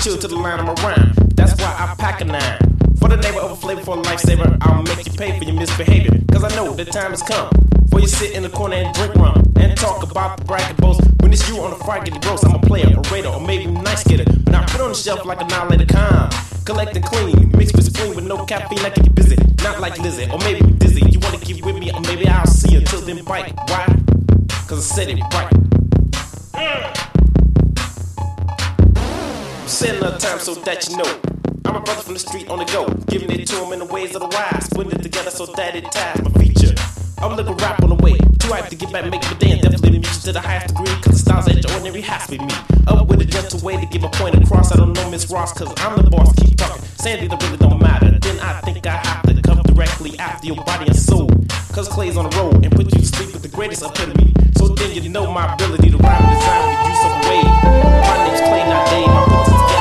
chill to the line I'm around. That's why I pack a nine. For the neighbor of a flavor for a lifesaver, I'll make you pay for your misbehavior. Cause I know the time has come. For you sit in the corner and drink rum and talk about the bracket boast. When it's you on the fry, get gross. I'm a player, a raider, or maybe a nice getter. But I put on the shelf like a annihilator calm. Collect and clean, mix with spleen with no caffeine, I get busy. Not like Lizzie, or maybe dizzy. You wanna keep with me, or maybe I'll see you till then bite. Why? Cause I said it right. Mm. Saying another time so that you know. I'm a brother from the street on the go, giving it to him in the ways of the wise, putting it together so that it ties my feature. I'm looking rap on the way, too hyped to get back, make my day, and definitely music to the highest degree, cause the styles extraordinary has to be me. Up with a gentle way to give a point across, I don't know Miss Ross, cause I'm the boss, keep talking. Sandy, that really don't matter. Then I think I have to come directly after your body and soul, cause Clay's on the road and put you to sleep with the greatest epitome. So then you know my ability to rhyme and design with use of a wave. Name's Clay, not Dave.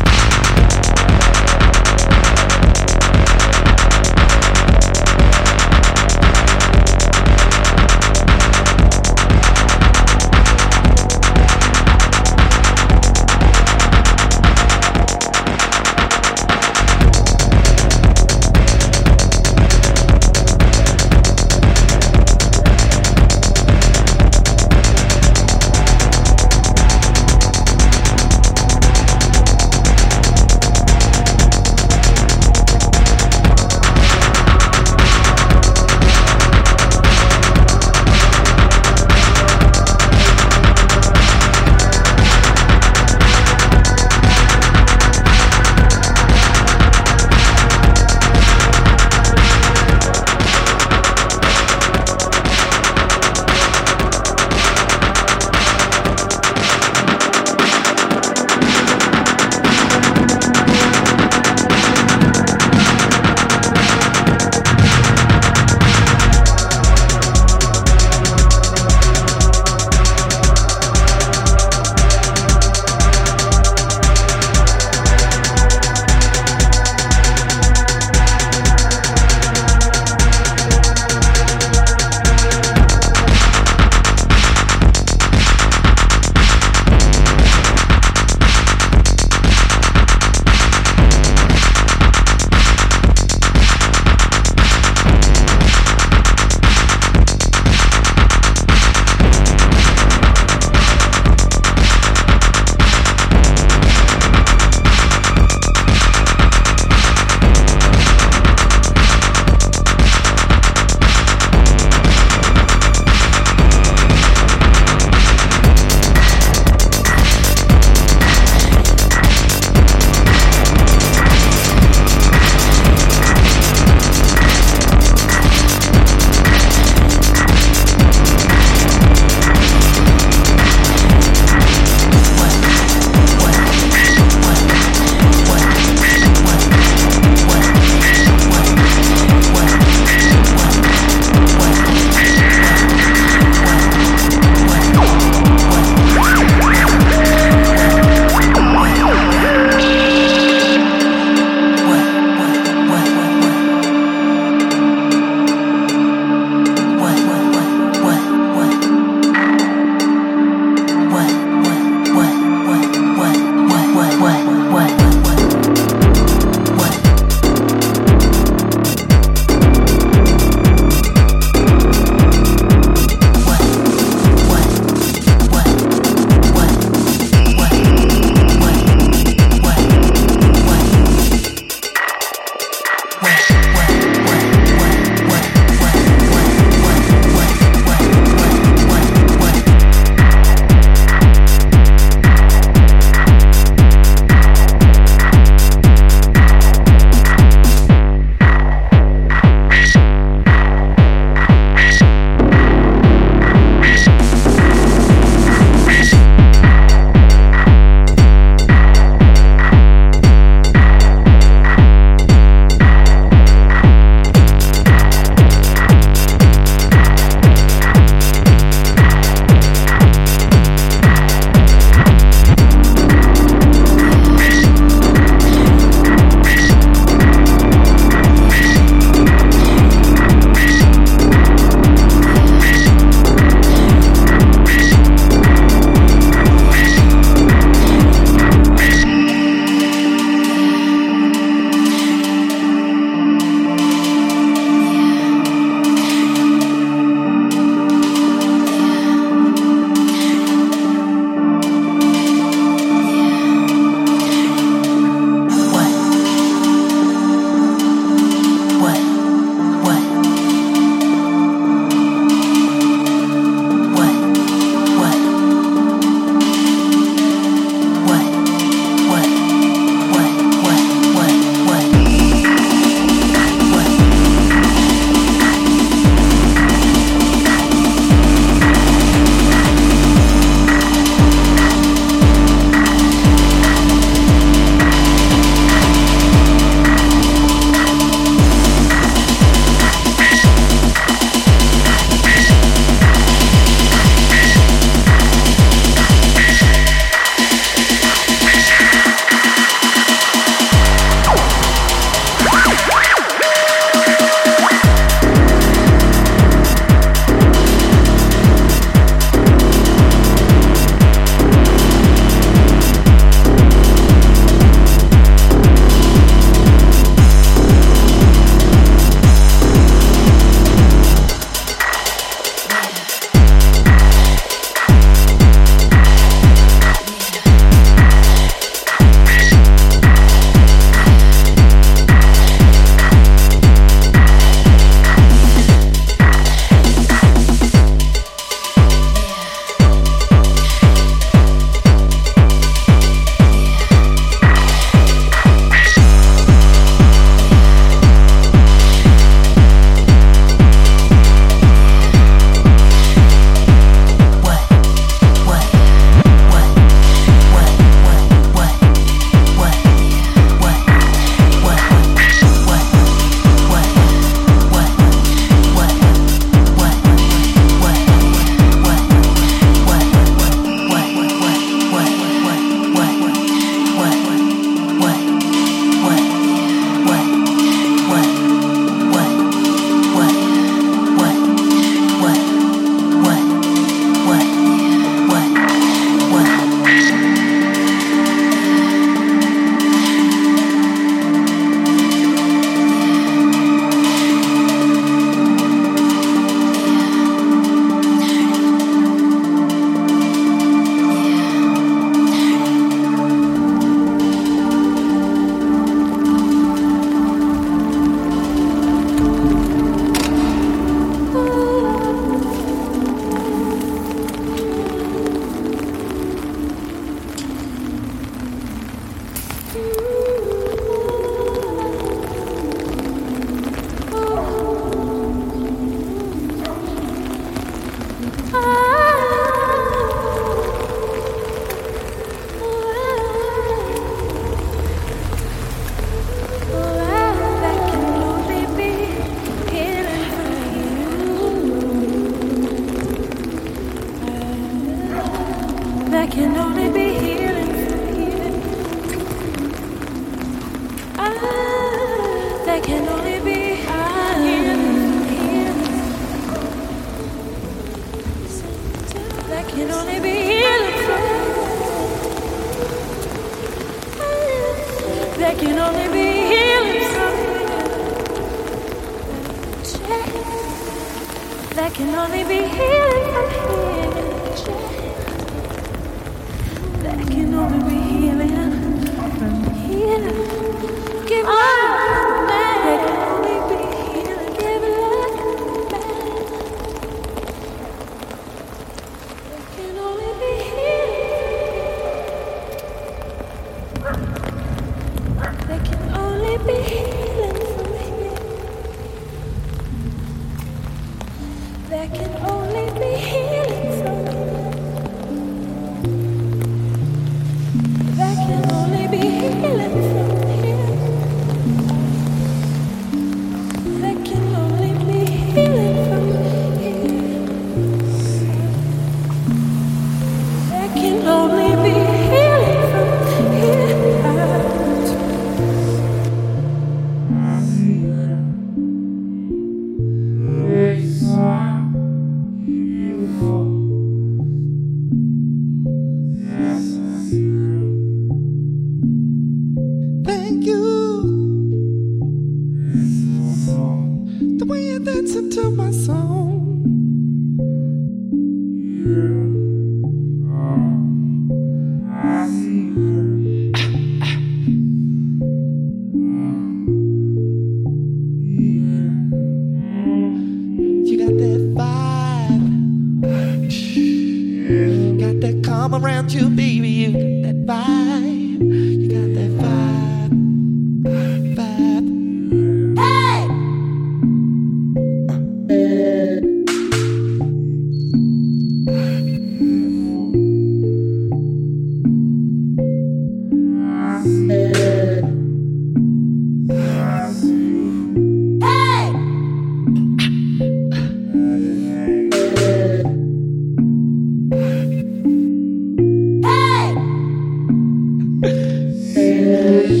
Beijo.